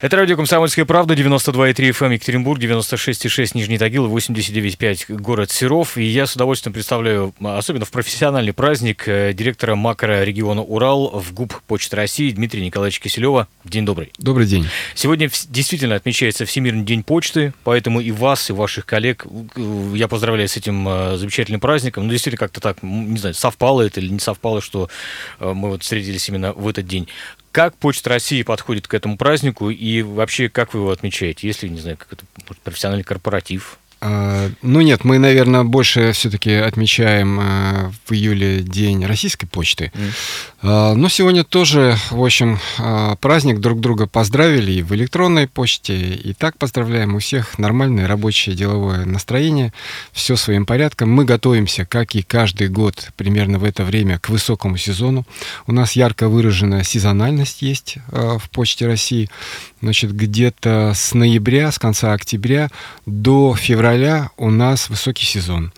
Это радио «Комсомольская правда», 92,3 FM эм, Екатеринбург, 96,6 Нижний Тагил, 89,5 город Серов. И я с удовольствием представляю, особенно в профессиональный праздник, э, директора макрорегиона Урал в ГУП Почты России Дмитрия Николаевича Киселева. День добрый. Добрый день. Сегодня действительно отмечается Всемирный день почты, поэтому и вас, и ваших коллег э, я поздравляю с этим э, замечательным праздником. Ну, действительно, как-то так, не знаю, совпало это или не совпало, что мы вот встретились именно в этот день. Как Почта России подходит к этому празднику и вообще как вы его отмечаете? Если, не знаю, как это может, профессиональный корпоратив? А, ну нет, мы, наверное, больше все-таки отмечаем а, в июле день российской почты. Mm. Но сегодня тоже, в общем, праздник друг друга поздравили и в электронной почте, и так поздравляем. У всех нормальное рабочее деловое настроение, все своим порядком. Мы готовимся, как и каждый год, примерно в это время, к высокому сезону. У нас ярко выраженная сезональность есть в Почте России. Значит, где-то с ноября, с конца октября до февраля у нас высокий сезон.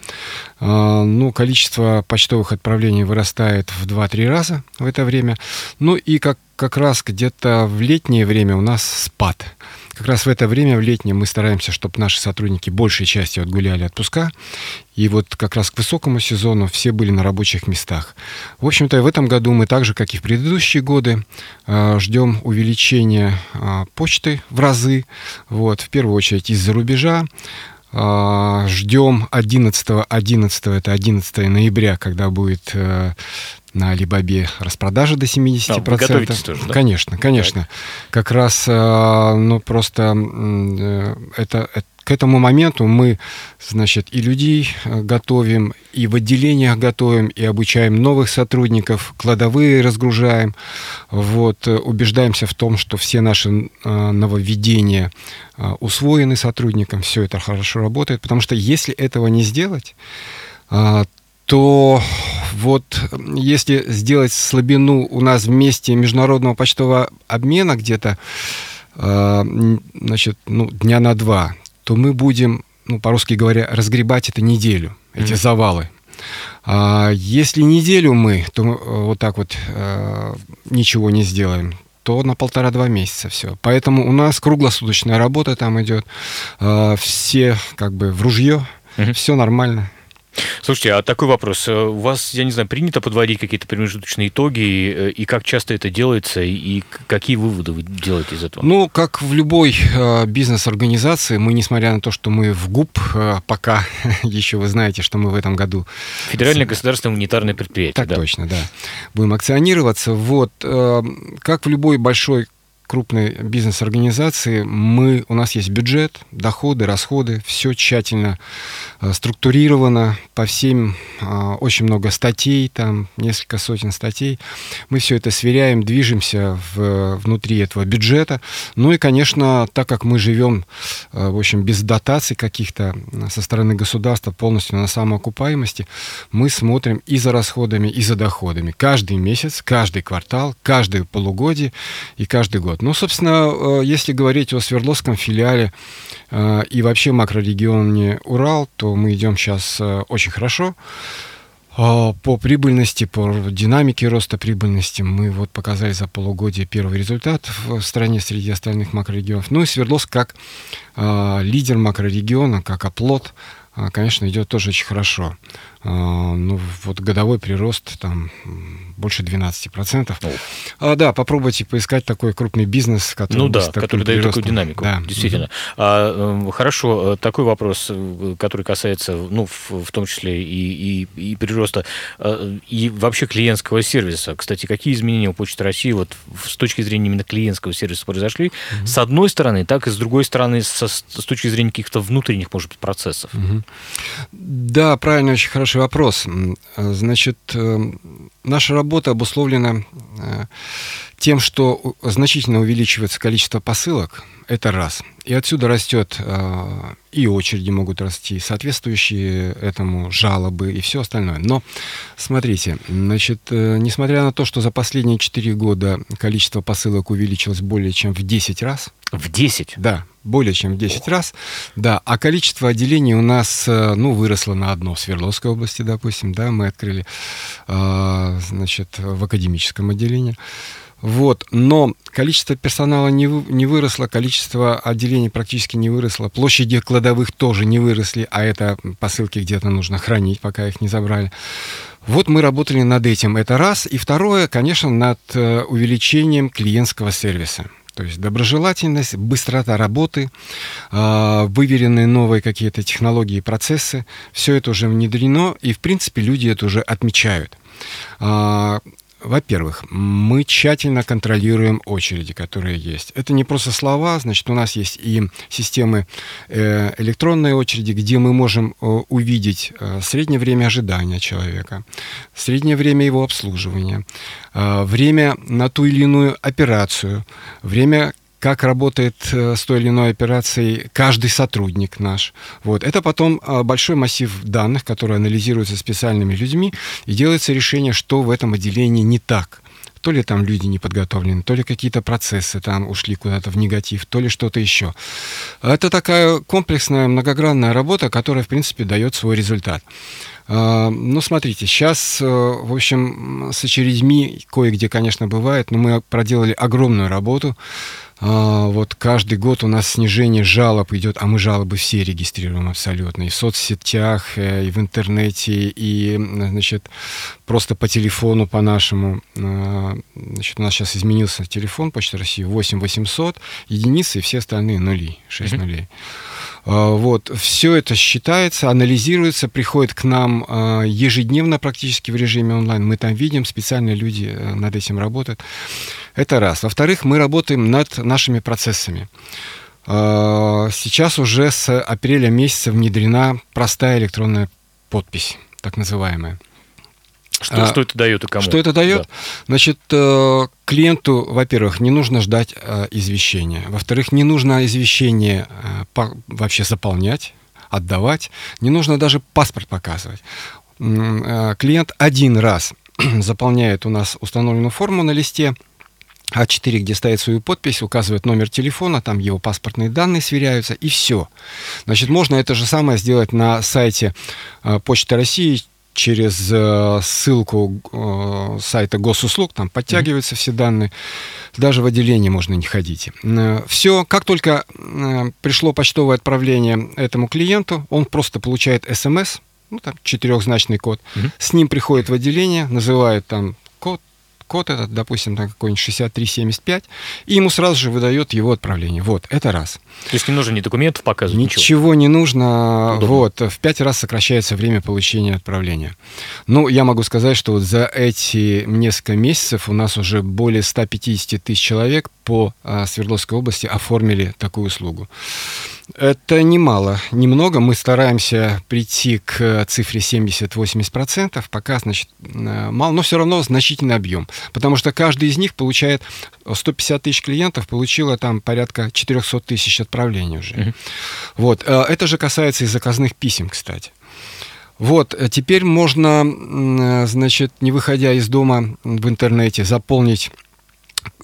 А, ну, количество почтовых отправлений вырастает в 2-3 раза в это время. Ну и как, как раз где-то в летнее время у нас спад. Как раз в это время, в летнее, мы стараемся, чтобы наши сотрудники большей частью отгуляли отпуска. И вот как раз к высокому сезону все были на рабочих местах. В общем-то, в этом году мы так же, как и в предыдущие годы, а, ждем увеличения а, почты в разы. Вот, в первую очередь из-за рубежа. А, ждем 11 11 это 11 ноября, когда будет э, на Алибабе распродажа до 70%. А, тоже, да? Конечно, конечно. Так. Как раз, э, ну, просто э, это, это к этому моменту мы, значит, и людей готовим, и в отделениях готовим, и обучаем новых сотрудников, кладовые разгружаем, вот, убеждаемся в том, что все наши нововведения усвоены сотрудникам, все это хорошо работает, потому что если этого не сделать, то вот если сделать слабину у нас вместе международного почтового обмена где-то, э, значит, ну, дня на два, то мы будем, ну, по-русски говоря, разгребать это неделю, эти mm-hmm. завалы. А если неделю мы, то мы э, вот так вот э, ничего не сделаем, то на полтора-два месяца все. Поэтому у нас круглосуточная работа там идет, э, все как бы в ружье, mm-hmm. все нормально. Слушайте, а такой вопрос. Э, у вас, я не знаю, принято подводить какие-то промежуточные итоги, э, и как часто это делается, и какие выводы вы делаете из этого? Ну, как в любой э, бизнес-организации, мы, несмотря на то, что мы в ГУП, э, пока еще вы знаете, что мы в этом году... Федеральное государственное унитарное предприятие. Так да. точно, да. Будем акционироваться. Вот, э, как в любой большой крупной бизнес-организации мы, у нас есть бюджет, доходы, расходы, все тщательно э, структурировано по всем, э, очень много статей, там несколько сотен статей. Мы все это сверяем, движемся в, внутри этого бюджета. Ну и, конечно, так как мы живем, э, в общем, без дотаций каких-то со стороны государства, полностью на самоокупаемости, мы смотрим и за расходами, и за доходами. Каждый месяц, каждый квартал, каждое полугодие и каждый год. Ну, собственно, э, если говорить о Свердловском филиале э, и вообще макрорегионе Урал, то мы идем сейчас э, очень хорошо. По прибыльности, по динамике роста прибыльности мы вот показали за полугодие первый результат в стране среди остальных макрорегионов. Ну и Свердловск как лидер макрорегиона, как оплот, конечно, идет тоже очень хорошо. Ну вот годовой прирост там больше 12%. Ну. А, да, попробуйте поискать такой крупный бизнес, который, ну, да, который дает такую динамику. Да. Действительно. Mm-hmm. А, хорошо, э, такой вопрос, э, который касается, ну, в, в том числе и, и, и прироста, э, и вообще клиентского сервиса. Кстати, какие изменения у Почты России вот с точки зрения именно клиентского сервиса произошли? Mm-hmm. С одной стороны, так и с другой стороны, со, с точки зрения каких-то внутренних, может быть, процессов. Mm-hmm. Да, правильно, очень хороший вопрос. Значит, наша работа обусловлена э, тем, что значительно увеличивается количество посылок, это раз. И отсюда растет э, и очереди могут расти, соответствующие этому жалобы и все остальное. Но смотрите, значит, э, несмотря на то, что за последние 4 года количество посылок увеличилось более чем в 10 раз. В 10? Да, более чем в 10 раз. Да, а количество отделений у нас, ну, выросло на одно. В Свердловской области, допустим, да, мы открыли, значит, в академическом отделении. Вот, но количество персонала не, не выросло, количество отделений практически не выросло, площади кладовых тоже не выросли, а это посылки где-то нужно хранить, пока их не забрали. Вот мы работали над этим, это раз. И второе, конечно, над э, увеличением клиентского сервиса. То есть доброжелательность, быстрота работы, а, выверенные новые какие-то технологии и процессы, все это уже внедрено, и в принципе люди это уже отмечают. А, во-первых, мы тщательно контролируем очереди, которые есть. Это не просто слова, значит, у нас есть и системы э, электронной очереди, где мы можем э, увидеть э, среднее время ожидания человека, среднее время его обслуживания, время на ту или иную операцию, время как работает э, с той или иной операцией каждый сотрудник наш. Вот. Это потом э, большой массив данных, которые анализируются специальными людьми, и делается решение, что в этом отделении не так то ли там люди не подготовлены, то ли какие-то процессы там ушли куда-то в негатив, то ли что-то еще. Это такая комплексная, многогранная работа, которая, в принципе, дает свой результат. А, ну, смотрите, сейчас, э, в общем, с очередьми кое-где, конечно, бывает, но мы проделали огромную работу. А, вот каждый год у нас снижение жалоб идет, а мы жалобы все регистрируем абсолютно. И в соцсетях, э, и в интернете, и, значит, просто по телефону по нашему. А, значит, у нас сейчас изменился телефон Почты России 8 800, единицы и все остальные нули, 6 mm-hmm. нулей. А, вот, все это считается, анализируется, приходит к нам ежедневно практически в режиме онлайн. Мы там видим, специальные люди э, над этим работают. Это раз. Во-вторых, мы работаем над нашими процессами. А, сейчас уже с апреля месяца внедрена простая электронная подпись, так называемая. Что, а, что это дает и кому? Что это дает? Да. Значит, э, клиенту, во-первых, не нужно ждать э, извещения. Во-вторых, не нужно извещение э, вообще заполнять, отдавать. Не нужно даже паспорт показывать. Клиент один раз заполняет у нас установленную форму на листе – а4, где ставит свою подпись, указывает номер телефона, там его паспортные данные сверяются, и все. Значит, можно это же самое сделать на сайте э, Почты России через э, ссылку э, сайта госуслуг, там подтягиваются mm-hmm. все данные, даже в отделении можно не ходить. Все, как только пришло почтовое отправление этому клиенту, он просто получает смс, ну там четырехзначный код, mm-hmm. с ним приходит в отделение, называют там код, код этот, допустим, там какой-нибудь 6375, и ему сразу же выдает его отправление. Вот, это раз. То есть не нужно ни документов показывать, ничего? Ничего не нужно. Удобно. Вот, в пять раз сокращается время получения отправления. Ну, я могу сказать, что вот за эти несколько месяцев у нас уже более 150 тысяч человек по а, Свердловской области оформили такую услугу. Это немало, немного. Мы стараемся прийти к цифре 70-80%, пока, значит, э, мало, но все равно значительный объем. Потому что каждый из них получает 150 тысяч клиентов, получило там порядка 400 тысяч отправлений уже. Вот. Э, это же касается и заказных писем, кстати. Вот, э, теперь можно, значит, не выходя из дома в интернете, заполнить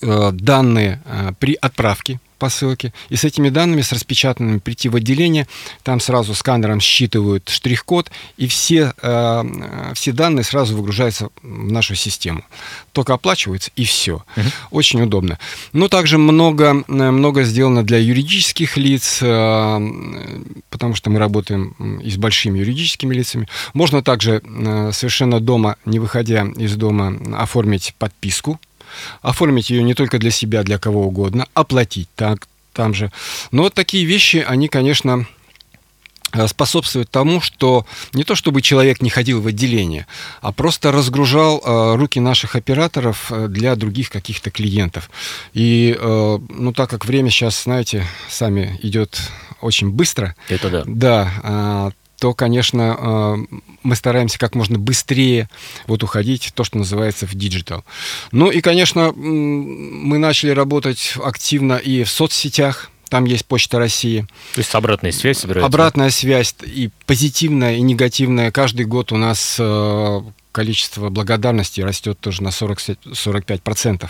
данные при отправке посылки, и с этими данными, с распечатанными, прийти в отделение, там сразу сканером считывают штрих-код, и все, э, все данные сразу выгружаются в нашу систему. Только оплачиваются, и все. Угу. Очень удобно. Но также много, много сделано для юридических лиц, э, потому что мы работаем и с большими юридическими лицами. Можно также э, совершенно дома, не выходя из дома, оформить подписку оформить ее не только для себя, для кого угодно, оплатить так, там же. Но вот такие вещи, они, конечно, э, способствуют тому, что не то чтобы человек не ходил в отделение, а просто разгружал э, руки наших операторов э, для других каких-то клиентов. И, э, ну, так как время сейчас, знаете, сами идет очень быстро. Это да. Да, э, то, конечно, э, мы стараемся как можно быстрее вот уходить то, что называется в digital. Ну и, конечно, мы начали работать активно и в соцсетях, там есть Почта России. То есть обратная связь собирается? Обратная связь и позитивная, и негативная. Каждый год у нас э, количество благодарности растет тоже на 40, 45%. Uh-huh.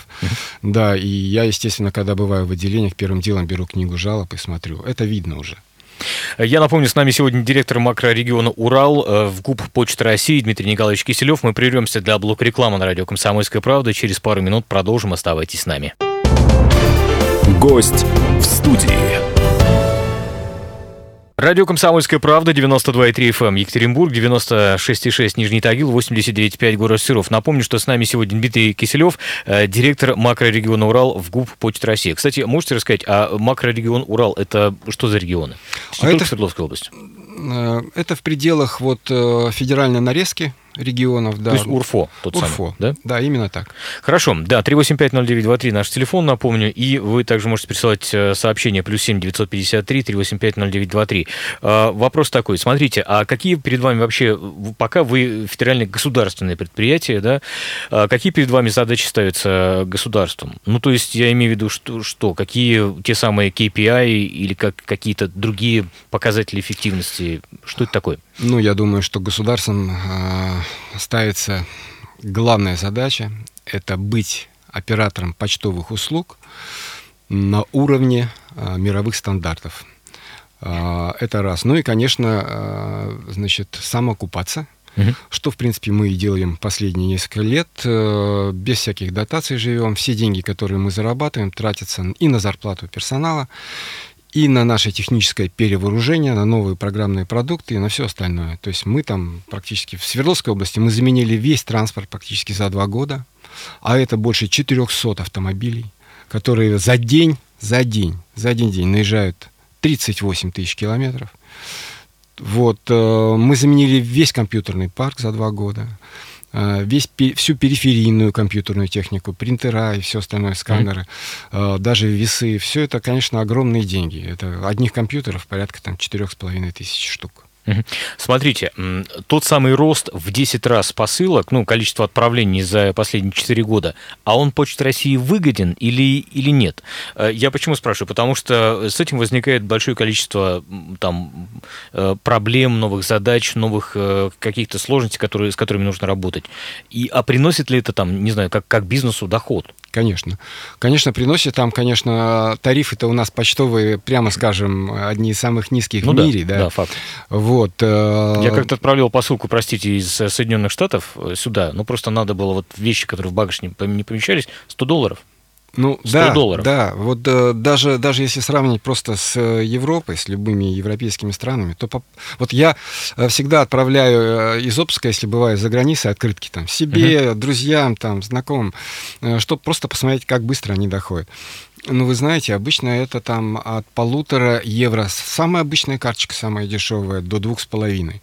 Да, и я, естественно, когда бываю в отделениях, первым делом беру книгу жалоб и смотрю. Это видно уже. Я напомню, с нами сегодня директор макрорегиона Урал э, ФГУП Почты России Дмитрий Николаевич Киселев. Мы прервемся для блока рекламы на радио «Комсомольская правда». Через пару минут продолжим. Оставайтесь с нами. Гость в студии. Радио «Комсомольская правда», 92,3 FM, эм, Екатеринбург, 96,6 Нижний Тагил, 89,5 город Серов. Напомню, что с нами сегодня Дмитрий Киселев, э, директор макрорегиона Урал в ГУП Почта России. Кстати, можете рассказать, а макрорегион Урал – это что за регионы? А это Свердловская область. Э, это в пределах вот э, федеральной нарезки, регионов, да. То есть УРФО тот УРФО, самый, да? Да, именно так. Хорошо, да, 3850923 наш телефон, напомню, и вы также можете присылать э, сообщение плюс 7 953 3850923. Вопрос такой, смотрите, а какие перед вами вообще, пока вы федеральное государственное предприятие, да, а какие перед вами задачи ставятся государством? Ну, то есть я имею в виду, что, что какие те самые KPI или как, какие-то другие показатели эффективности, что это такое? Ну, я думаю, что государством э, ставится главная задача – это быть оператором почтовых услуг на уровне э, мировых стандартов. Э, это раз. Ну и, конечно, э, значит, самоокупаться, угу. что, в принципе, мы и делаем последние несколько лет. Э, без всяких дотаций живем. Все деньги, которые мы зарабатываем, тратятся и на зарплату персонала, и на наше техническое перевооружение, на новые программные продукты и на все остальное. То есть мы там практически в Свердловской области мы заменили весь транспорт практически за два года, а это больше 400 автомобилей, которые за день, за день, за один день наезжают 38 тысяч километров. Вот, э, мы заменили весь компьютерный парк за два года. Э, весь, всю периферийную компьютерную технику, принтера и все остальное, сканеры, mm-hmm. даже весы, все это, конечно, огромные деньги. Это одних компьютеров порядка там четырех с половиной тысяч штук. Смотрите, тот самый рост в 10 раз посылок, ну, количество отправлений за последние 4 года, а он Почте России выгоден или, или нет? Э, я почему спрашиваю? Потому что с этим возникает большое количество там, э, проблем, новых задач, новых э, каких-то сложностей, которые, с которыми нужно работать. И, а приносит ли это, там, не знаю, как, как бизнесу доход? Конечно. Конечно, приносит там, конечно, тарифы-то у нас почтовые, прямо скажем, одни из самых низких ну, в мире, да? Да, факт. Вот. Э, Я как-то отправлял посылку, простите, из Соединенных Штатов сюда, ну просто надо было вот вещи, которые в багаж не помещались, 100 долларов. Ну, 100 да, долларов. Да, вот э, даже, даже если сравнить просто с э, Европой, с любыми европейскими странами, то по, вот я э, всегда отправляю э, из отпуска, если бываю за границей, открытки там себе, uh-huh. друзьям, там, знакомым, э, чтобы просто посмотреть, как быстро они доходят. Ну, вы знаете, обычно это там от полутора евро. Самая обычная карточка, самая дешевая, до двух с половиной.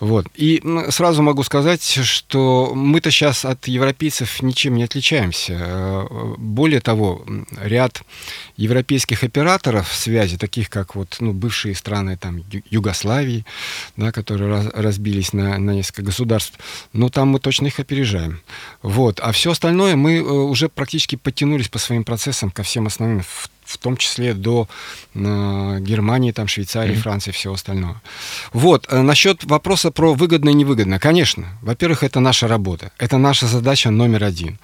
Вот. И сразу могу сказать, что мы-то сейчас от европейцев ничем не отличаемся. Э, более того, ряд европейских операторов связи, таких как вот, ну, бывшие страны там, Югославии, да, которые разбились на, на несколько государств, но там мы точно их опережаем. Вот. А все остальное мы э, уже практически подтянулись по своим процессам ко всем основным, в, в том числе до э, Германии, там, Швейцарии, mm-hmm. Франции и всего остального. Вот, э, насчет вопроса про выгодно и невыгодно. Конечно, во-первых, это наша работа, это наша задача номер один.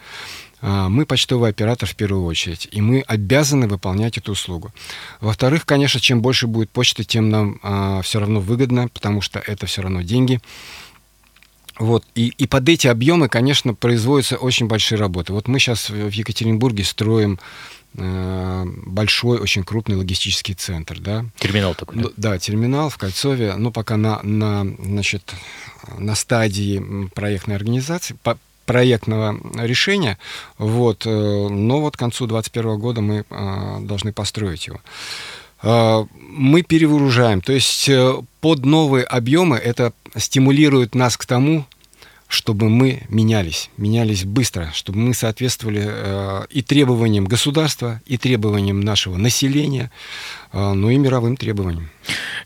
Э, мы почтовый оператор в первую очередь, и мы обязаны выполнять эту услугу. Во-вторых, конечно, чем больше будет почты, тем нам э, все равно выгодно, потому что это все равно деньги. Вот. И, и под эти объемы, конечно, производятся очень большие работы. Вот мы сейчас в Екатеринбурге строим большой, очень крупный логистический центр. Да? Терминал такой, да? Да, терминал в Кольцове, ну, пока на, на, значит, на стадии проектной организации, по, проектного решения, вот, э, но вот к концу 2021 года мы э, должны построить его. Э, мы перевооружаем. То есть под новые объемы это стимулирует нас к тому, чтобы мы менялись, менялись быстро, чтобы мы соответствовали э, и требованиям государства, и требованиям нашего населения, э, ну и мировым требованиям.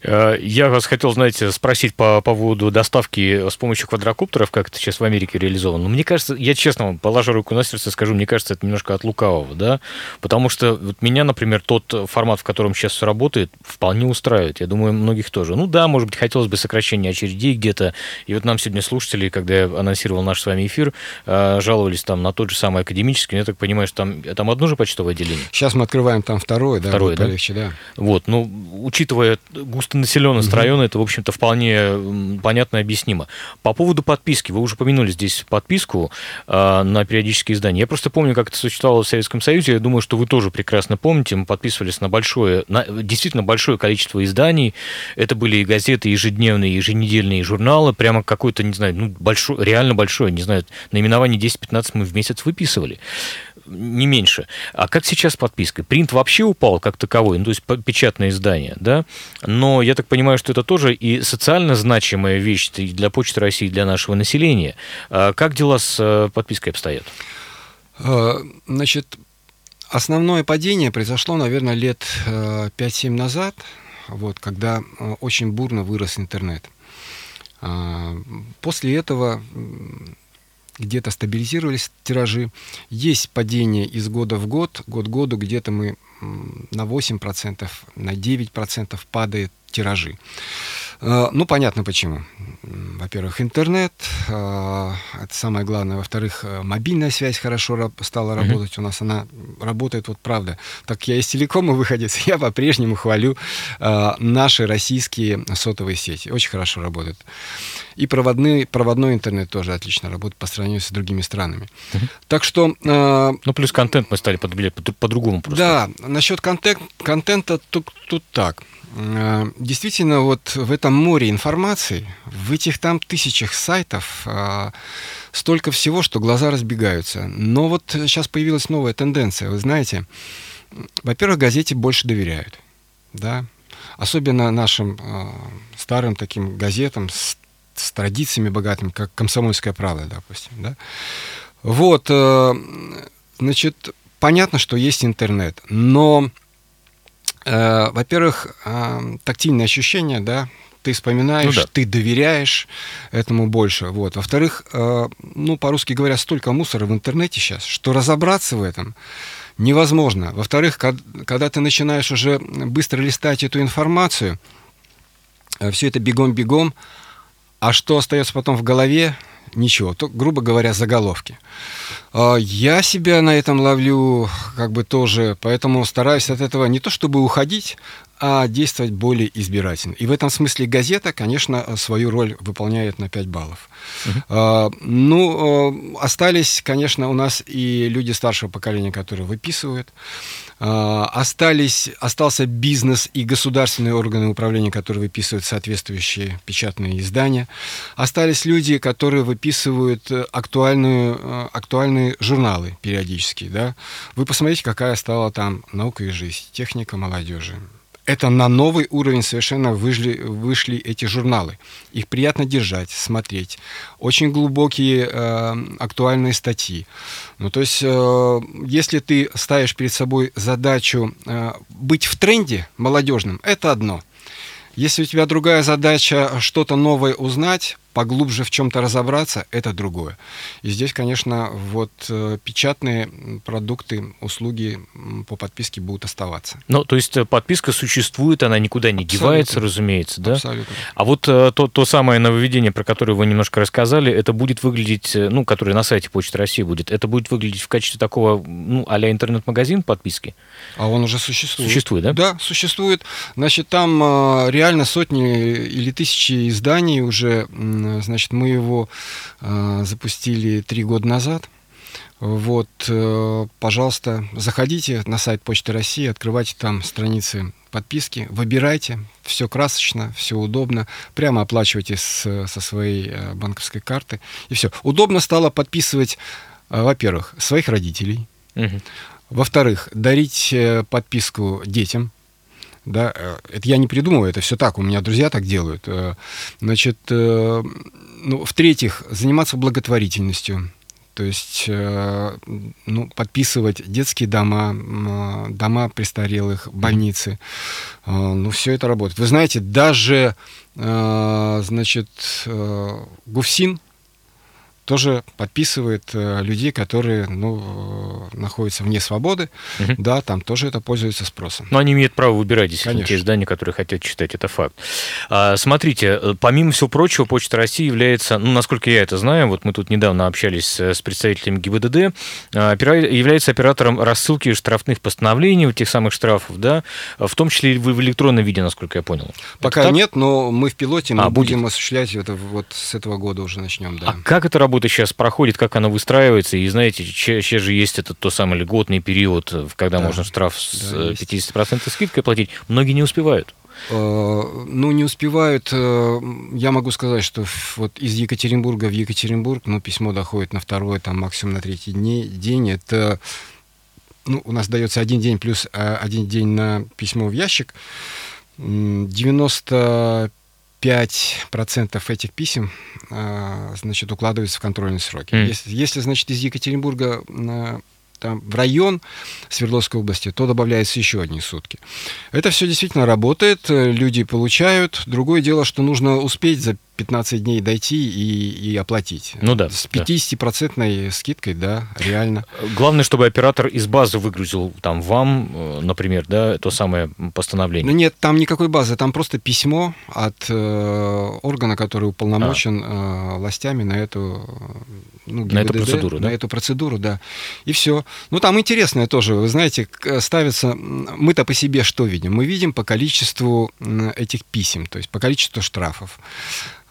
Э, я вас хотел, знаете, спросить по поводу доставки с помощью квадрокоптеров, как это сейчас в Америке реализовано. Но мне кажется, я честно вам положу руку на сердце, скажу, мне кажется, это немножко от лукавого, да, потому что вот меня, например, тот формат, в котором сейчас все работает, вполне устраивает. Я думаю, многих тоже. Ну да, может быть, хотелось бы сокращения очередей где-то. И вот нам сегодня слушатели, когда я анонсировал наш с вами эфир, э, жаловались там на тот же самый академический. Я так понимаю, что там, там одно же почтовое отделение. Сейчас мы открываем там второе, да, второе, да? полегче, да. Вот, ну, учитывая густонаселенность mm-hmm. района, это, в общем-то, вполне понятно и объяснимо. По поводу подписки, вы уже упомянули здесь подписку э, на периодические издания. Я просто помню, как это существовало в Советском Союзе. Я думаю, что вы тоже прекрасно помните. Мы подписывались на большое, на действительно большое количество изданий. Это были и газеты, и ежедневные, и еженедельные и журналы. Прямо какой-то, не знаю, ну, большой, реально большое, не знаю, наименование 10-15 мы в месяц выписывали не меньше. А как сейчас с подпиской? Принт вообще упал как таковой, ну, то есть печатное издание, да? Но я так понимаю, что это тоже и социально значимая вещь для Почты России, для нашего населения. А как дела с э, подпиской обстоят? А, значит, основное падение произошло, наверное, лет 5-7 э, назад, вот, когда э, очень бурно вырос интернет. А, после этого где-то стабилизировались тиражи. Есть падение из года в год. Год к году где-то мы на 8%, на 9% падает тиражи. Э, ну, понятно почему. Во-первых, интернет, э, это самое главное. Во-вторых, э, мобильная связь хорошо стала работать. У нас она работает, вот правда. Так я из телекома выходец, я по-прежнему хвалю наши российские сотовые сети. Очень хорошо работают. И проводный, проводной интернет тоже отлично работает по сравнению с другими странами. Mm-hmm. Так что... Ну, плюс контент мы стали потреблять по-другому просто. Да, насчет контент, контента тут, тут так. Э, действительно, вот в этом море информации, в этих там тысячах сайтов, э, столько всего, что глаза разбегаются. Но вот сейчас появилась новая тенденция, вы знаете. Во-первых, газете больше доверяют, да, особенно нашим э, старым таким газетам с, с традициями богатыми, как «Комсомольская правда», допустим, да. Вот, значит, понятно, что есть интернет, но во-первых, э, тактильные ощущения, да, ты вспоминаешь, ну, да. ты доверяешь этому больше. Вот. Во-вторых, э, ну, по-русски говоря, столько мусора в интернете сейчас, что разобраться в этом невозможно. Во-вторых, когда ты начинаешь уже быстро листать эту информацию, все это бегом-бегом, а что остается потом в голове, ничего, то, грубо говоря, заголовки. А, я себя на этом ловлю как бы тоже, поэтому стараюсь от этого не то чтобы уходить, а действовать более избирательно. И в этом смысле газета, конечно, свою роль выполняет на 5 баллов. Uh-huh. Ну, а, остались, конечно, у нас и люди старшего поколения, которые выписывают. А, остались, остался бизнес и государственные органы управления, которые выписывают соответствующие печатные издания. Остались люди, которые выписывают э, актуальную, э, актуальные журналы периодически. Да? Вы посмотрите, какая стала там наука и жизнь, техника молодежи, это на новый уровень совершенно вышли, вышли эти журналы. Их приятно держать, смотреть. Очень глубокие э, актуальные статьи. Ну, то есть, э, если ты ставишь перед собой задачу э, быть в тренде молодежным, это одно. Если у тебя другая задача что-то новое узнать, поглубже в чем-то разобраться, это другое. И здесь, конечно, вот э, печатные продукты, услуги по подписке будут оставаться. Ну, то есть э, подписка существует, она никуда не Абсолютно. девается, разумеется, да? Абсолютно. А вот э, то, то самое нововведение, про которое вы немножко рассказали, это будет выглядеть, ну, которое на сайте Почты России будет, это будет выглядеть в качестве такого, ну, а интернет-магазин подписки? А он уже существует. Существует, да? Да, существует. Значит, там реально сотни или тысячи изданий уже Значит, мы его э, запустили три года назад. Вот, э, пожалуйста, заходите на сайт Почты России, открывайте там страницы подписки, выбирайте, все красочно, все удобно, прямо оплачивайте с, со своей э, банковской карты, и все. Удобно стало подписывать, э, во-первых, своих родителей, угу. во-вторых, дарить э, подписку детям, да, э, это я не придумываю, это все так, у меня друзья так делают. Э, значит, э, ну, в-третьих, заниматься благотворительностью. То есть ну, подписывать детские дома, дома престарелых, больницы. Ну, все это работает. Вы знаете, даже, значит, ГУФСИН, тоже подписывает э, людей, которые ну, находятся вне свободы, угу. да, там тоже это пользуется спросом. Но они имеют право выбирать действительно Конечно. те издания, которые хотят читать, это факт. А, смотрите, помимо всего прочего, Почта России является, ну, насколько я это знаю, вот мы тут недавно общались с представителями ГИБДД, а, является оператором рассылки штрафных постановлений, тех самых штрафов, да, в том числе и в электронном виде, насколько я понял. Пока нет, но мы в пилоте, мы а, будем будет. осуществлять это вот с этого года уже начнем, да. А как эта работа сейчас проходит, как она выстраивается? И знаете, сейчас же есть этот то самый льготный период, когда да. можно штраф с да, 50% есть. скидкой платить. Многие не успевают. Э, ну, не успевают. Э, я могу сказать, что вот из Екатеринбурга в Екатеринбург, ну, письмо доходит на второй, там, максимум на третий день. Это ну, у нас дается один день плюс э, один день на письмо в ящик. 95% этих писем значит, укладываются в контрольные сроки. Mm. Если, если, значит, из Екатеринбурга там, в район Свердловской области, то добавляется еще одни сутки. Это все действительно работает, люди получают. Другое дело, что нужно успеть за 15 дней дойти и, и оплатить. Ну да. С 50-процентной да. скидкой, да, реально. Главное, чтобы оператор из базы выгрузил там вам, э, например, да, то самое постановление. Ну нет, там никакой базы, там просто письмо от э, органа, который уполномочен а. э, властями на эту ну, ГИБДД, на эту процедуру, да? На эту процедуру, да. И все. Ну, там интересное тоже, вы знаете, ставится... Мы-то по себе что видим? Мы видим по количеству этих писем, то есть по количеству штрафов.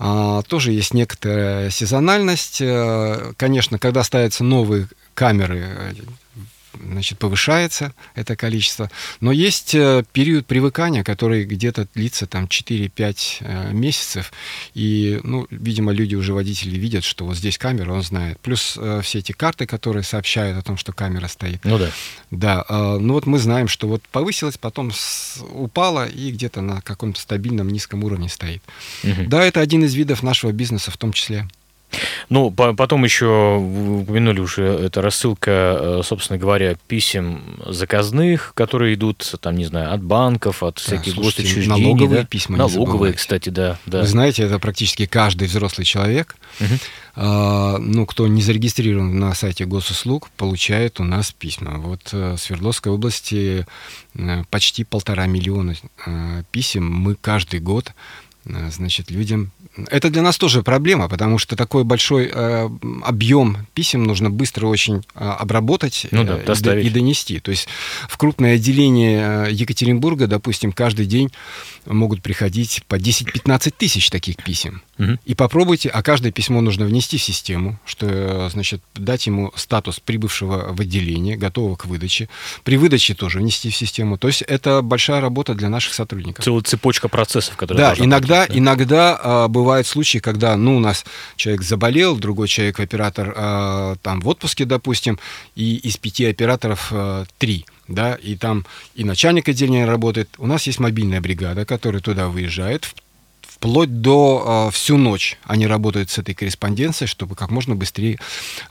А, тоже есть некоторая сезональность. Э, конечно, когда ставятся новые камеры, значит, повышается это количество. Но есть э, период привыкания, который где-то длится там 4-5 э, месяцев. И, ну, видимо, люди уже, водители, видят, что вот здесь камера, он знает. Плюс э, все эти карты, которые сообщают о том, что камера стоит. Ну да. Да. Ну вот мы знаем, что вот повысилась, потом упала и где-то на каком-то стабильном низком уровне стоит. Угу. Да, это один из видов нашего бизнеса в том числе. Ну, по потом еще упомянули уже, это рассылка, э, собственно говоря, писем заказных, которые идут, там, не знаю, от банков, от всяких да, госучреждений. Налоговые да? письма Налоговые, кстати, да, да. Вы знаете, это практически каждый взрослый человек, угу. а, ну, кто не зарегистрирован на сайте госуслуг, получает у нас письма. Вот э, в Свердловской области э, почти полтора миллиона писем мы каждый год значит, людям это для нас тоже проблема, потому что такой большой э, объем писем нужно быстро очень э, обработать ну да, э, и, и донести. То есть в крупное отделение э, Екатеринбурга, допустим, каждый день могут приходить по 10-15 тысяч таких писем. Угу. И попробуйте, а каждое письмо нужно внести в систему, что, э, значит, дать ему статус прибывшего в отделение, готового к выдаче. При выдаче тоже внести в систему. То есть это большая работа для наших сотрудников. Целая цепочка процессов, которые Да, иногда, пройти, да? иногда э, бывают случаи, когда, ну, у нас человек заболел, другой человек, оператор, э, там в отпуске, допустим, и из пяти операторов э, три да, и там и начальник отделения работает. У нас есть мобильная бригада, которая туда выезжает, вплоть до э, всю ночь они работают с этой корреспонденцией, чтобы как можно быстрее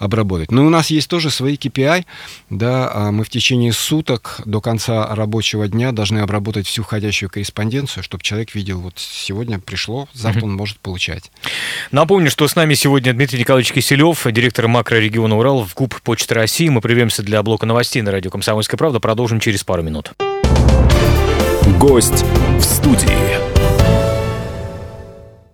обработать. Но у нас есть тоже свои KPI, да, э, мы в течение суток до конца рабочего дня должны обработать всю входящую корреспонденцию, чтобы человек видел, вот сегодня пришло, завтра он может получать. Напомню, что с нами сегодня Дмитрий Николаевич Киселев, директор макрорегиона Урал в КУП Почты России. Мы прервемся для блока новостей на радио «Комсомольская правда». Продолжим через пару минут. Гость в студии.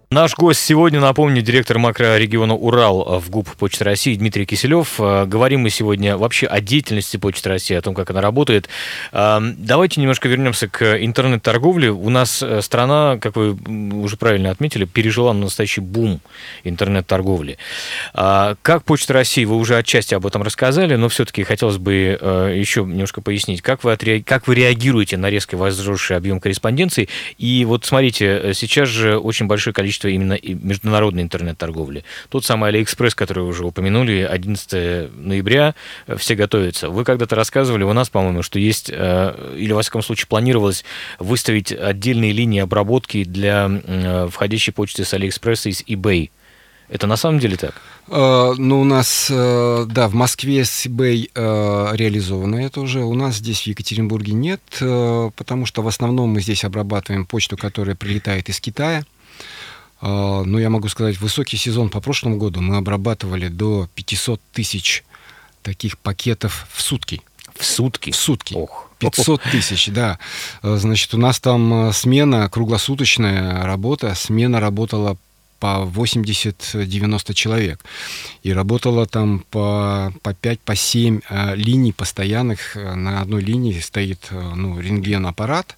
Наш гость сегодня, напомню, директор макрорегиона Урал в ГУП Почты России Дмитрий Киселев. Э, говорим мы сегодня вообще о деятельности Почты России, о том, как она работает. Э, давайте немножко вернемся к интернет-торговле. У нас э, страна, как вы уже правильно отметили, пережила настоящий бум интернет-торговли. Как Почта России, вы уже отчасти об этом рассказали, но все-таки хотелось бы еще немножко пояснить, как вы, отре... как вы реагируете на резко возросший объем корреспонденции. И вот смотрите, сейчас же очень большое количество количество именно международной интернет-торговли. Тот самый Алиэкспресс, который вы уже упомянули, 11 ноября, э, все готовятся. Вы когда-то рассказывали у нас, по-моему, что есть, э, или, во всяком случае, планировалось выставить отдельные линии обработки для э, входящей почты с Алиэкспресса из eBay. Это на самом деле так? Ну, у нас, да, в Москве с eBay реализовано это уже. У нас здесь в Екатеринбурге нет, потому что в основном мы здесь обрабатываем почту, которая прилетает из Китая. А, ну, я могу сказать, высокий сезон по прошлому году мы обрабатывали до 500 тысяч таких пакетов в сутки. В сутки? В сутки. Ох. 500 тысяч, да. А, значит, у нас там смена, круглосуточная работа, смена работала по 80-90 человек. И работало там по, по 5, по 7 э, линий постоянных. На одной линии стоит ну, рентген-аппарат,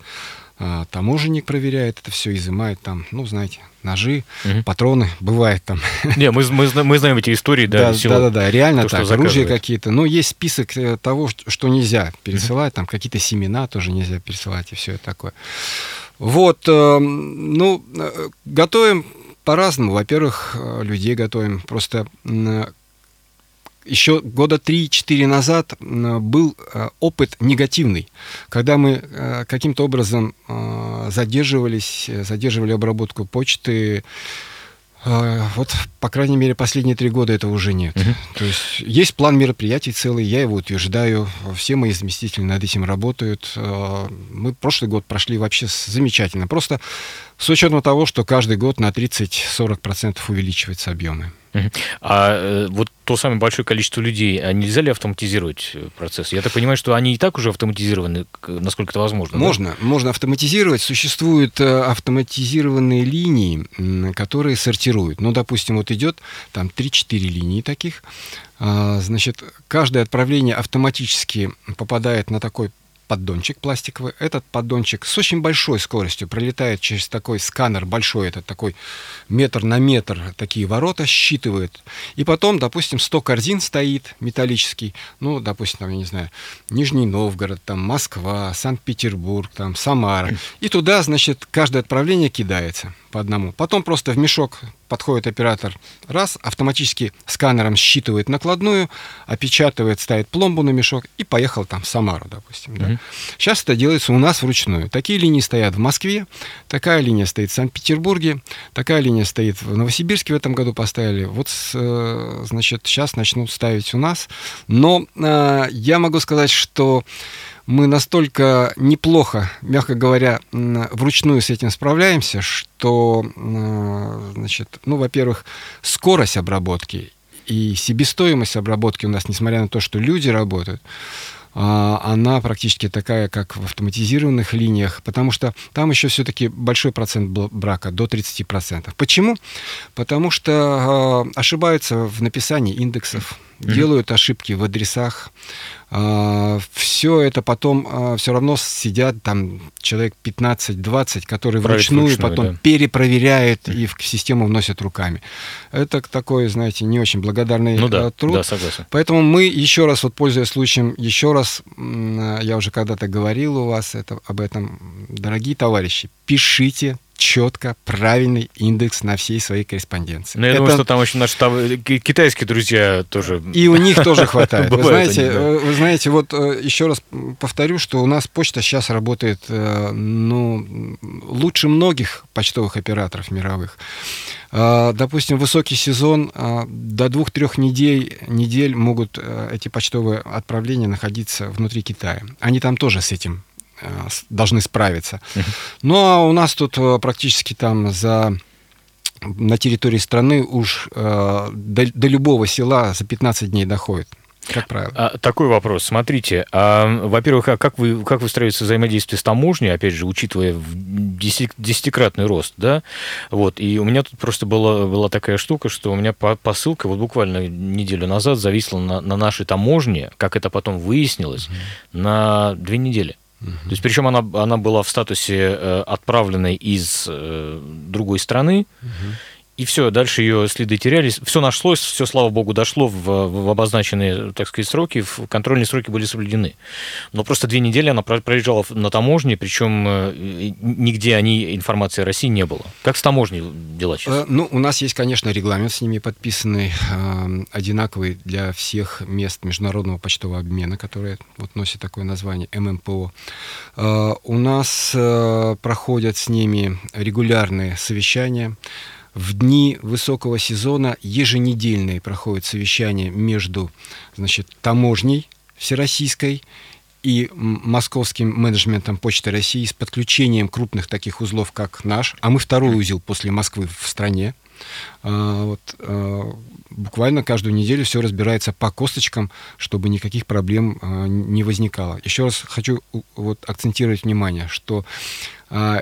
э, таможенник проверяет это все, изымает там, ну, знаете, ножи, угу. патроны, бывает там. Не, мы, мы, мы знаем эти истории, да, да, всего, да, да, да, реально то, так, оружие какие-то. Но есть список того, что нельзя пересылать, там какие-то семена тоже нельзя пересылать и все это такое. Вот, ну, готовим по-разному. Во-первых, э, людей готовим. Просто еще года 3-4 назад был э, опыт негативный, когда мы э, каким-то образом задерживались, задерживали обработку почты, вот, по крайней мере, последние три года этого уже нет. Угу. То есть есть план мероприятий целый, я его утверждаю, все мои заместители над этим работают. Мы прошлый год прошли вообще замечательно. Просто с учетом того, что каждый год на 30-40% увеличиваются объемы. А э, вот то самое большое количество людей, а нельзя ли автоматизировать э, процесс? Я так понимаю, что они и так уже автоматизированы, насколько это возможно. Можно, да? можно автоматизировать. Существуют э, автоматизированные линии, которые сортируют. Ну, допустим, вот идет там 3-4 линии таких. А, значит, каждое отправление автоматически попадает на такой поддончик пластиковый. Этот поддончик с очень большой скоростью пролетает через такой сканер большой, это такой метр на метр, такие ворота считывает. И потом, допустим, 100 корзин стоит металлический, ну, допустим, там, я не знаю, Нижний Новгород, там, Москва, Санкт-Петербург, там, Самара. И туда, значит, каждое отправление кидается по одному. Потом просто в мешок подходит оператор, раз, автоматически сканером считывает накладную, опечатывает, ставит пломбу на мешок и поехал там в Самару, допустим. Да. Mm-hmm. Сейчас это делается у нас вручную. Такие линии стоят в Москве, такая линия стоит в Санкт-Петербурге, такая линия стоит в Новосибирске в этом году поставили. Вот, э, значит, сейчас начнут ставить у нас. Но э, я могу сказать, что мы настолько неплохо, мягко говоря, вручную с этим справляемся, что, значит, ну, во-первых, скорость обработки и себестоимость обработки у нас, несмотря на то, что люди работают, а, она практически такая, как в автоматизированных линиях, потому что там еще все-таки большой процент брака, до 30%. Почему? Потому что а, ошибаются в написании индексов, mm-hmm. делают ошибки в адресах, а, все это потом а, все равно сидят там человек 15-20, которые вручную, вручную потом да. перепроверяют и в систему вносят руками. Это такой, знаете, не очень благодарный ну, да, труд. Да, согласен. Поэтому мы еще раз, вот пользуясь случаем, еще раз, я уже когда-то говорил у вас это, об этом, дорогие товарищи, пишите четко правильный индекс на всей своей корреспонденции. Ну, я Это... думаю, что там очень наши там, китайские друзья тоже... И у них тоже хватает. Вы знаете, вы знаете, вот э, еще раз повторю, что у нас почта сейчас работает, э, ну, лучше многих почтовых операторов мировых. Допустим, высокий сезон, до двух-трех недель, недель могут э, эти почтовые отправления находиться внутри Китая. Они там тоже с этим Э, должны справиться. А у нас тут э, практически там за на территории страны уж э, до, до любого села за 15 дней доходит. Как правило. А, такой вопрос. Смотрите, а, во-первых, а как вы как выстраивается взаимодействие с таможней, опять же, учитывая десятикратный рост, да? Вот. И у меня тут просто была, была такая штука, что у меня посылка вот буквально неделю назад зависла на, на нашей таможне, как это потом выяснилось, угу. на две недели. То есть, причем она, она была в статусе э, отправленной из э, другой страны, угу и все, дальше ее следы терялись. Все нашлось, все, слава богу, дошло в, в обозначенные, так сказать, сроки, в контрольные сроки были соблюдены. Но просто две недели она проезжала на таможне, причем э, нигде о ней информации России не было. Как с таможней дела сейчас? Э, ну, у нас есть, конечно, регламент с ними подписанный, э, одинаковый для всех мест международного почтового обмена, которые вот, носят такое название ММПО. У нас проходят с ними регулярные совещания, в дни высокого сезона еженедельные проходят совещания между значит, таможней всероссийской и московским менеджментом Почты России с подключением крупных таких узлов, как наш, а мы второй узел после Москвы в стране. А, вот, а, буквально каждую неделю все разбирается по косточкам, чтобы никаких проблем а, не возникало. Еще раз хочу вот, акцентировать внимание, что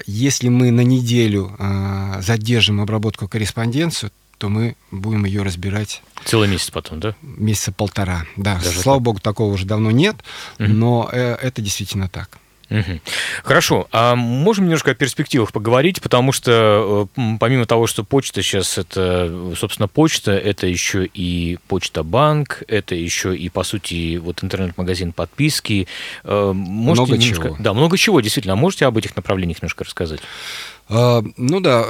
если мы на неделю задержим обработку корреспонденцию, то мы будем ее разбирать. Целый месяц потом, да? Месяца полтора, да. Даже Слава так? богу, такого уже давно нет, угу. но э, это действительно так. Угу. Хорошо, а можем немножко о перспективах поговорить, потому что э, помимо того, что почта сейчас это, собственно, почта, это еще и почта банк, это еще и, по сути, вот интернет-магазин подписки. Э, можете много немножко... чего. Да, много чего, действительно. А можете об этих направлениях немножко рассказать? А, ну да,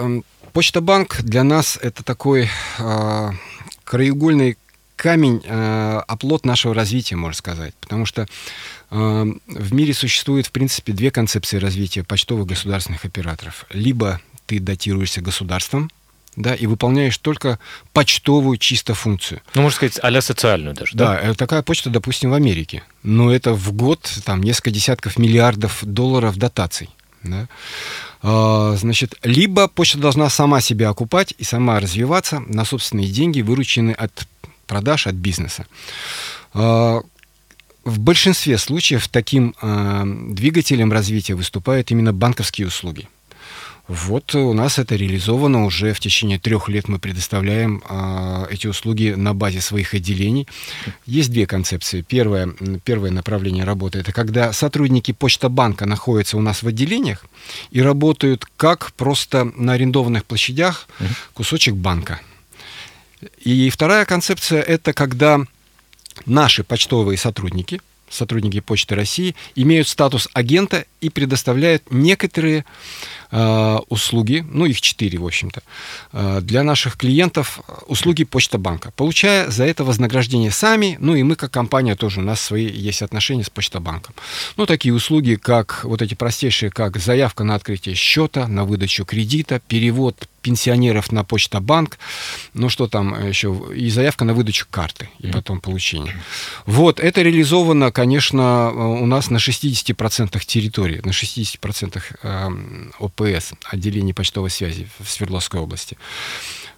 Почта Банк для нас это такой э, краеугольный камень, э, оплот нашего развития, можно сказать. Потому что в мире существует, в принципе, две концепции развития почтовых государственных операторов. Либо ты датируешься государством, да, и выполняешь только почтовую чисто функцию. Ну, можно сказать, а социальную даже, да? Да, такая почта, допустим, в Америке. Но это в год там несколько десятков миллиардов долларов дотаций. Да? А, значит, либо почта должна сама себя окупать и сама развиваться на собственные деньги, вырученные от продаж, от бизнеса. А, в большинстве случаев таким а, двигателем развития выступают именно банковские услуги. Вот у нас это реализовано уже в течение трех лет. Мы предоставляем э, эти услуги на базе своих отделений. Есть две концепции. Первое, первое направление работы это когда сотрудники Почта банка находятся у нас в отделениях и работают как просто на арендованных площадях кусочек банка. И вторая концепция это когда наши почтовые сотрудники, сотрудники Почты России, имеют статус агента и предоставляют некоторые услуги, ну их четыре, в общем-то, э, для наших клиентов услуги Почта банка, получая за это вознаграждение сами, ну и мы как компания тоже, у нас свои есть отношения с Почта банком. Ну такие услуги, как вот эти простейшие, как заявка на открытие счета, на выдачу кредита, перевод пенсионеров на Почта банк, ну что там еще, и заявка на выдачу карты, и потом получение. Вот, это реализовано, конечно, у нас на 60% территории, на 60% ОПС, отделение почтовой связи в Свердловской области.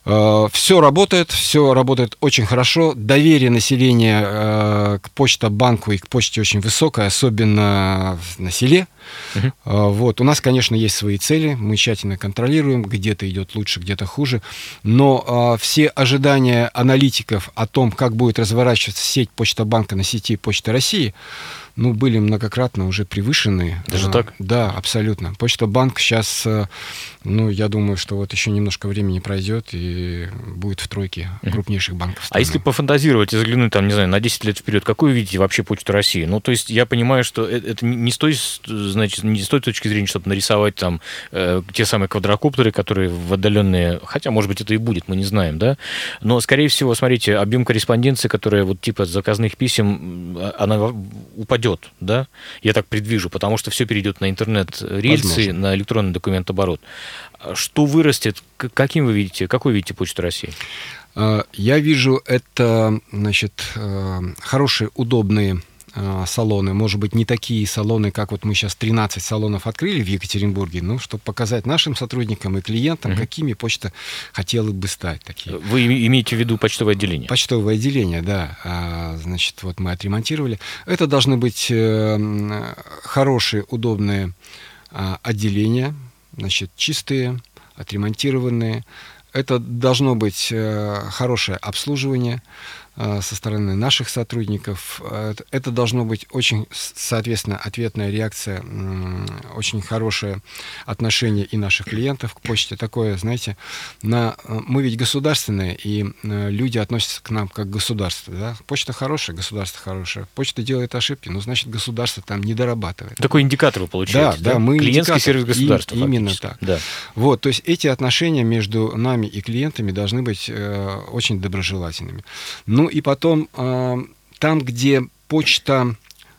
Э, все работает, все работает очень хорошо. Доверие населения э, к почта-банку и к почте очень высокое, особенно на селе. Uh-huh. Вот. У нас, конечно, есть свои цели, мы тщательно контролируем, где-то идет лучше, где-то хуже, но все ожидания аналитиков о том, как будет разворачиваться сеть Почта банка на сети Почта России, ну, были многократно уже превышены. Даже а, так? Да, абсолютно. Почта банк сейчас, э, ну, я думаю, что вот еще немножко времени пройдет и будет в тройке крупнейших банков. Страны. А если пофантазировать и заглянуть там, не знаю, на 10 лет вперед, какую видите вообще Почту России? Ну, то есть я понимаю, что э, это не с той, значит, не с той точки зрения, чтобы нарисовать там э, те самые квадрокоптеры, которые в отдаленные, хотя, может быть, это и будет, мы не знаем, да, но, скорее всего, смотрите, объем корреспонденции, которая вот типа заказных писем, она упадет упадет, да? Я так предвижу, потому что все перейдет на интернет-рельсы, на электронный документооборот. Что вырастет? Каким вы видите? Какой видите Почту России? А, я вижу это, значит, э, хорошие, удобные Э, салоны, может быть, не такие салоны, как вот мы сейчас 13 салонов открыли в Екатеринбурге, ну, чтобы показать нашим сотрудникам и клиентам, угу. какими почта хотела бы стать. Такие. Вы имеете в виду почтовое отделение? Почтовое отделение, да. А, значит, вот мы отремонтировали. Это должны быть э, хорошие, удобные а, отделения, значит, чистые, отремонтированные. Это должно быть э, хорошее обслуживание, Э, со стороны наших сотрудников. Э, это должно быть очень, соответственно, ответная реакция, очень хорошее отношение и наших клиентов к почте. Такое, знаете, на, э, мы ведь государственные, и люди относятся к нам как к государству. Да? Почта хорошая, государство хорошее. Почта делает ошибки, ну, значит, государство там не дорабатывает. Такой индикатор вы получаете. Да, да, мы Клиентский индикатор, сервис государства. И, именно так. Да. Вот, то есть эти отношения между нами и клиентами должны быть э, очень доброжелательными. Ну, и потом, э, там, где почта...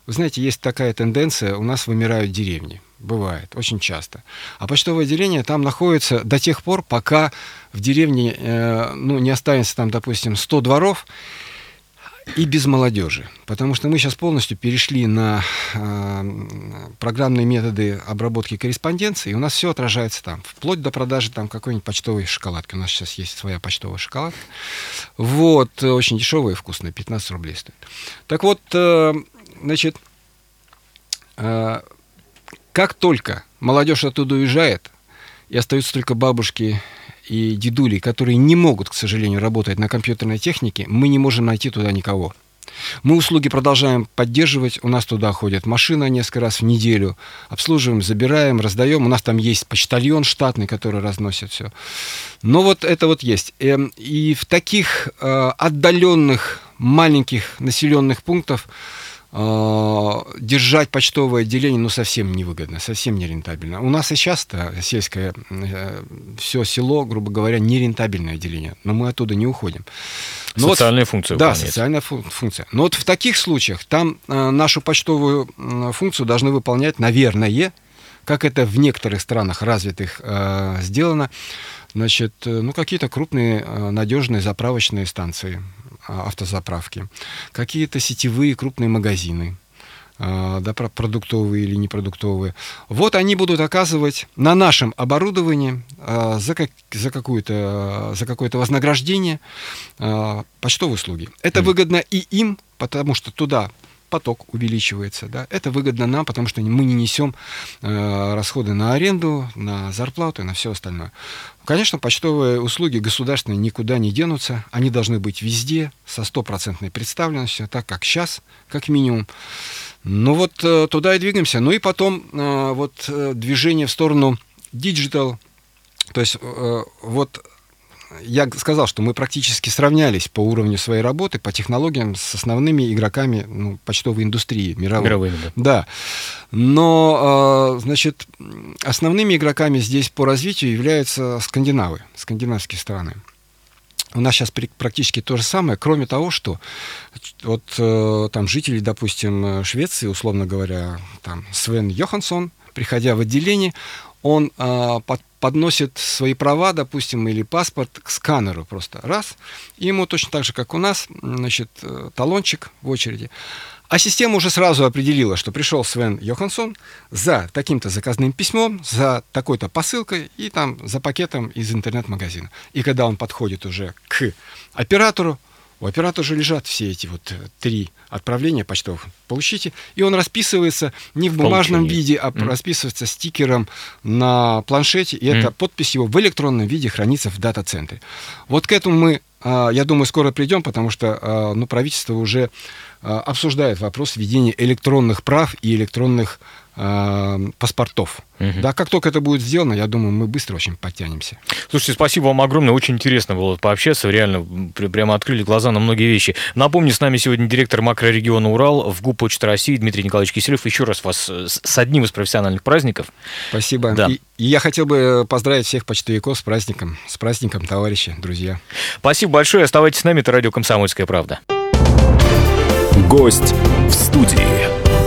Вы знаете, есть такая тенденция, у нас вымирают деревни. Бывает, очень часто. А почтовое отделение там находится до тех пор, пока в деревне э, ну, не останется там, допустим, 100 дворов, и без молодежи. Потому что мы сейчас полностью перешли на э, программные методы обработки корреспонденции, и у нас все отражается там, вплоть до продажи там какой-нибудь почтовой шоколадки. У нас сейчас есть своя почтовая шоколадка. Вот, очень дешевая и вкусная, 15 рублей стоит. Так вот, э, значит, э, как только молодежь оттуда уезжает, и остаются только бабушки и дедули, которые не могут, к сожалению, работать на компьютерной технике, мы не можем найти туда никого. Мы услуги продолжаем поддерживать. У нас туда ходит машина несколько раз в неделю. Обслуживаем, забираем, раздаем. У нас там есть почтальон штатный, который разносит все. Но вот это вот есть. Эм, и в таких э, отдаленных маленьких населенных пунктах а, держать почтовое отделение, ну, совсем невыгодно, совсем нерентабельно. У нас и сейчас-то сельское, э, все село, грубо говоря, нерентабельное отделение, но мы оттуда не уходим. Но социальная вот, функция. Да, выполняется. социальная функция. Но вот в таких случаях там э, нашу почтовую функцию должны выполнять, наверное, как это в некоторых странах развитых э, сделано, значит, ну, какие-то крупные надежные заправочные станции а, автозаправки, какие-то сетевые крупные магазины, а, да, продуктовые или непродуктовые. Вот они будут оказывать на нашем оборудовании а, за, как, за, какое-то, за какое-то вознаграждение почтовые услуги. Это mm. выгодно и им, потому что туда поток увеличивается. Да? Это выгодно нам, потому что мы не несем э, расходы на аренду, на зарплату и на все остальное. Конечно, почтовые услуги государственные никуда не денутся. Они должны быть везде, со стопроцентной представленностью, так как сейчас, как минимум. Ну вот э, туда и двигаемся. Ну и потом э, вот э, движение в сторону digital. То есть э, вот я сказал, что мы практически сравнялись по уровню своей работы, по технологиям с основными игроками ну, почтовой индустрии мировой. Мировыми, да. да. Но, э, значит, основными игроками здесь по развитию являются скандинавы, скандинавские страны. У нас сейчас практически то же самое, кроме того, что вот э, там жители, допустим, Швеции, условно говоря, там Свен Йоханссон, приходя в отделение, он э, под, подносит свои права, допустим, или паспорт к сканеру просто раз, и ему точно так же, как у нас, значит, э, талончик в очереди. А система уже сразу определила, что пришел Свен Йоханссон за таким-то заказным письмом, за такой-то посылкой и там за пакетом из интернет-магазина. И когда он подходит уже к оператору, у оператора же лежат все эти вот э, три отправления почтовых. Получите. И он расписывается не в бумажном Получение. виде, а mm. расписывается стикером на планшете. И mm. эта подпись его в электронном виде хранится в дата-центре. Вот к этому мы, а, я думаю, скоро придем, потому что а, ну, правительство уже обсуждает вопрос введения электронных прав и электронных э, паспортов. Угу. Да, как только это будет сделано, я думаю, мы быстро очень подтянемся. Слушайте, спасибо вам огромное, очень интересно было пообщаться, реально прямо открыли глаза на многие вещи. Напомню, с нами сегодня директор макрорегиона Урал в ГУП Почта России Дмитрий Николаевич Киселев. Еще раз вас с одним из профессиональных праздников. Спасибо. Да. И, и я хотел бы поздравить всех почтовиков с праздником, с праздником, товарищи, друзья. Спасибо большое, оставайтесь с нами, это радио «Комсомольская правда». Гость в студии.